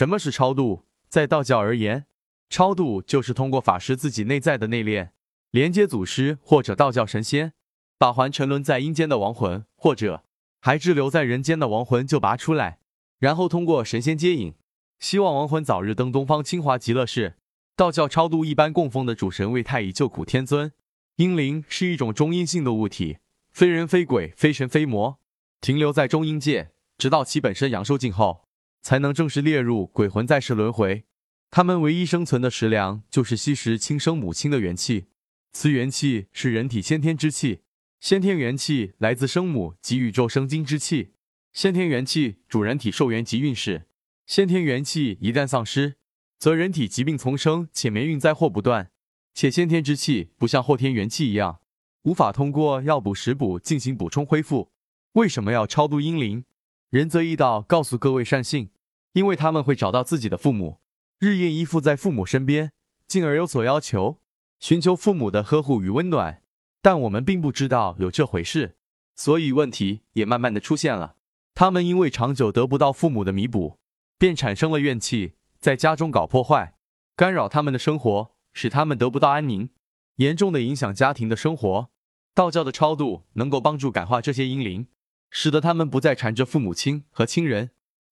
什么是超度？在道教而言，超度就是通过法师自己内在的内敛，连接祖师或者道教神仙，把还沉沦在阴间的亡魂或者还滞留在人间的亡魂就拔出来，然后通过神仙接引，希望亡魂早日登东方清华极乐世。道教超度一般供奉的主神为太乙救苦天尊。阴灵是一种中阴性的物体，非人非鬼，非神非魔，停留在中阴界，直到其本身阳寿尽后。才能正式列入鬼魂在世轮回。他们唯一生存的食粮就是吸食亲生母亲的元气。此元气是人体先天之气，先天元气来自生母及宇宙生精之气。先天元气主人体寿元及运势。先天元气一旦丧失，则人体疾病丛生，且霉运灾祸不断。且先天之气不像后天元气一样，无法通过药补食补进行补充恢复。为什么要超度阴灵？仁泽义道告诉各位善信，因为他们会找到自己的父母，日夜依附在父母身边，进而有所要求，寻求父母的呵护与温暖。但我们并不知道有这回事，所以问题也慢慢的出现了。他们因为长久得不到父母的弥补，便产生了怨气，在家中搞破坏，干扰他们的生活，使他们得不到安宁，严重的影响家庭的生活。道教的超度能够帮助感化这些阴灵。使得他们不再缠着父母亲和亲人，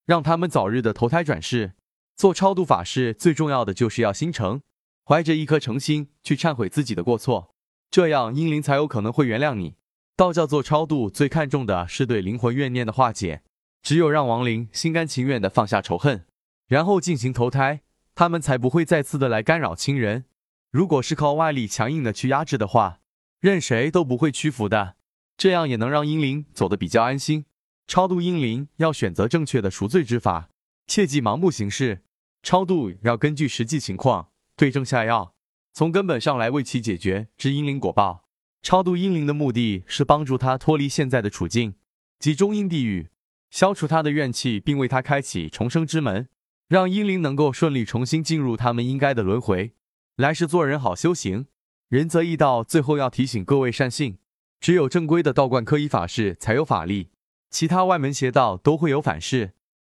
让他们早日的投胎转世。做超度法事最重要的就是要心诚，怀着一颗诚心去忏悔自己的过错，这样阴灵才有可能会原谅你。道教做超度最看重的是对灵魂怨念的化解，只有让亡灵心甘情愿的放下仇恨，然后进行投胎，他们才不会再次的来干扰亲人。如果是靠外力强硬的去压制的话，任谁都不会屈服的。这样也能让阴灵走得比较安心。超度阴灵要选择正确的赎罪之法，切忌盲目行事。超度要根据实际情况对症下药，从根本上来为其解决之阴灵果报。超度阴灵的目的是帮助他脱离现在的处境，即中阴地狱，消除他的怨气，并为他开启重生之门，让阴灵能够顺利重新进入他们应该的轮回，来世做人好修行。仁则义道最后要提醒各位善信。只有正规的道观科仪法事才有法力，其他外门邪道都会有反噬。